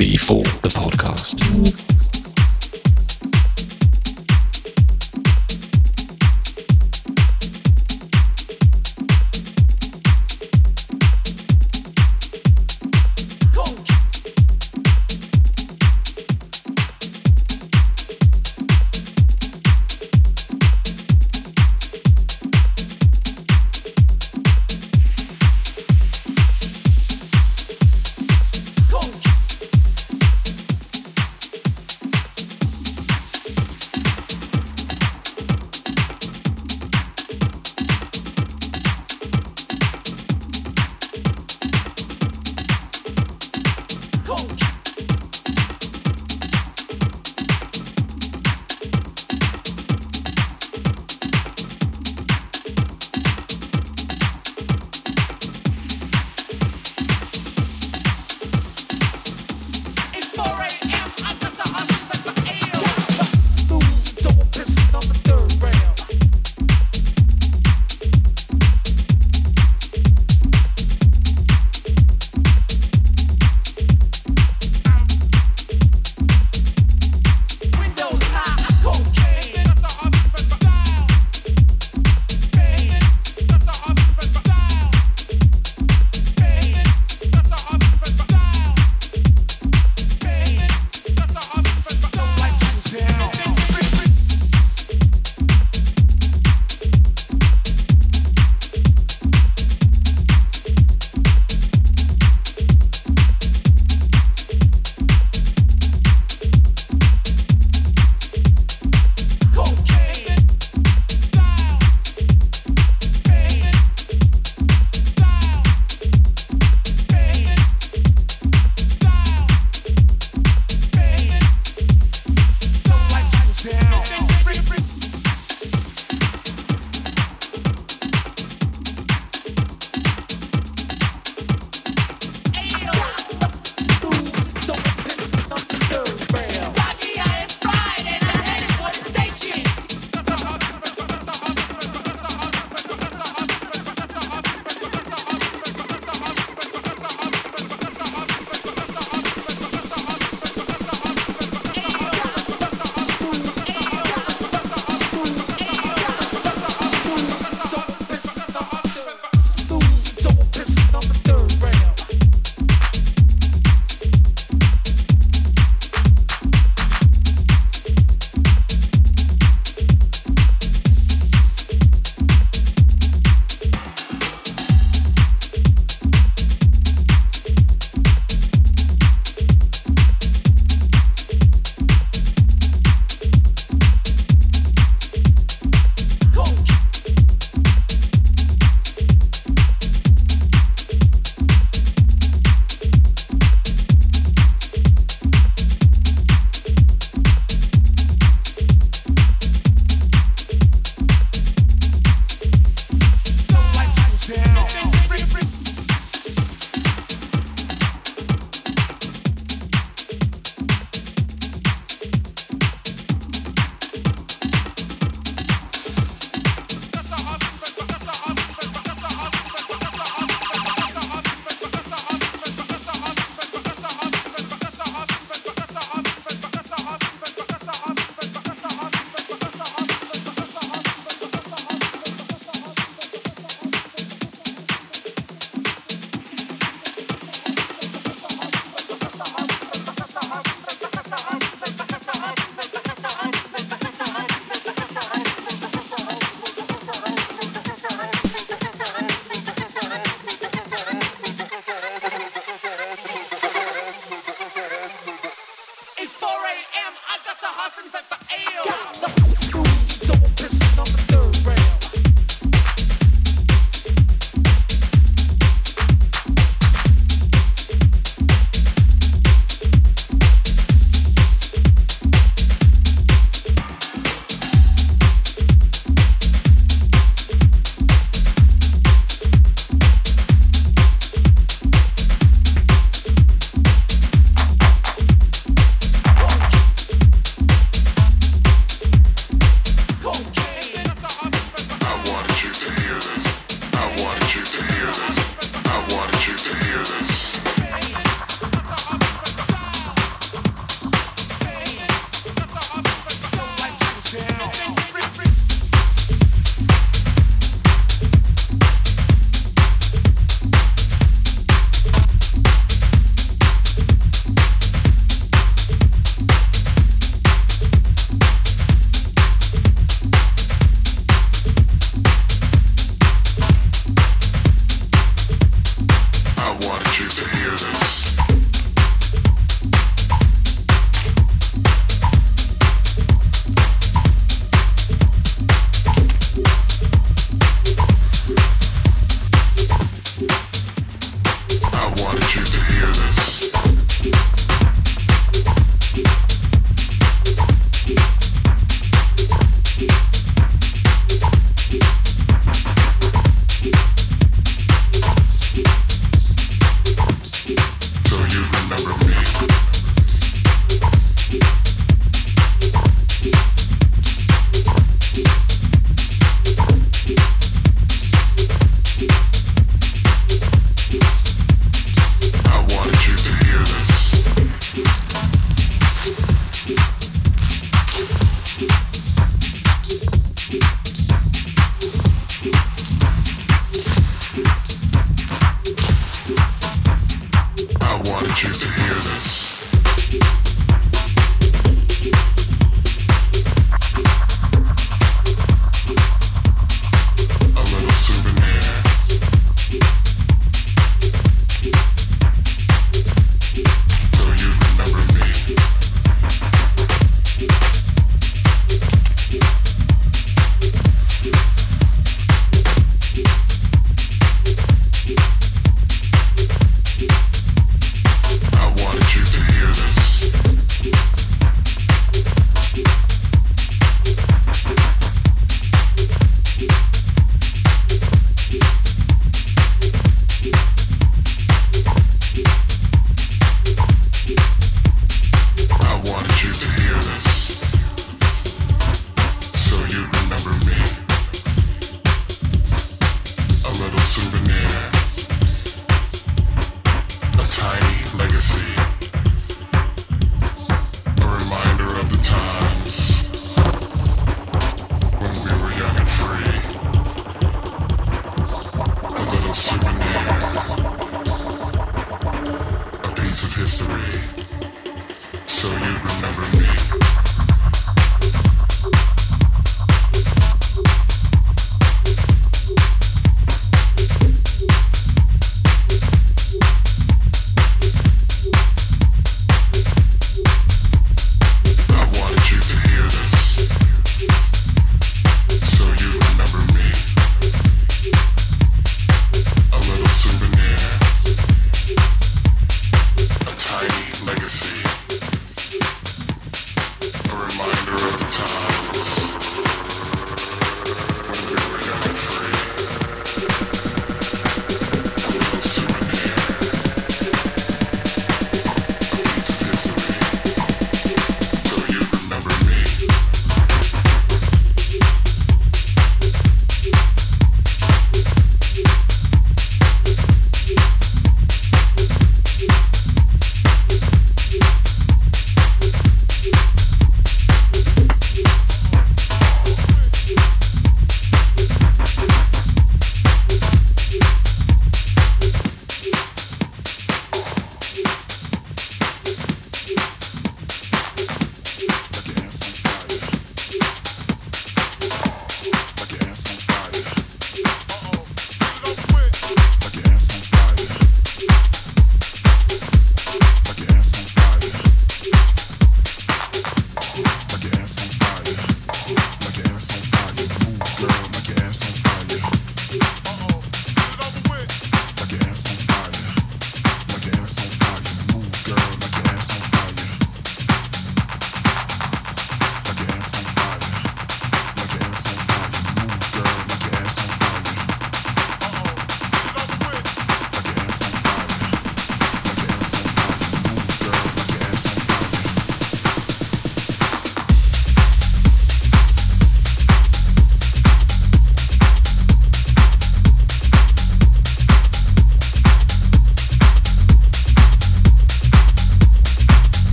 B4 the podcast.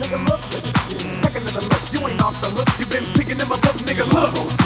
nigga, look. Second in the look, you ain't off the look. You been picking them up, nigga, look.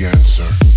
the answer.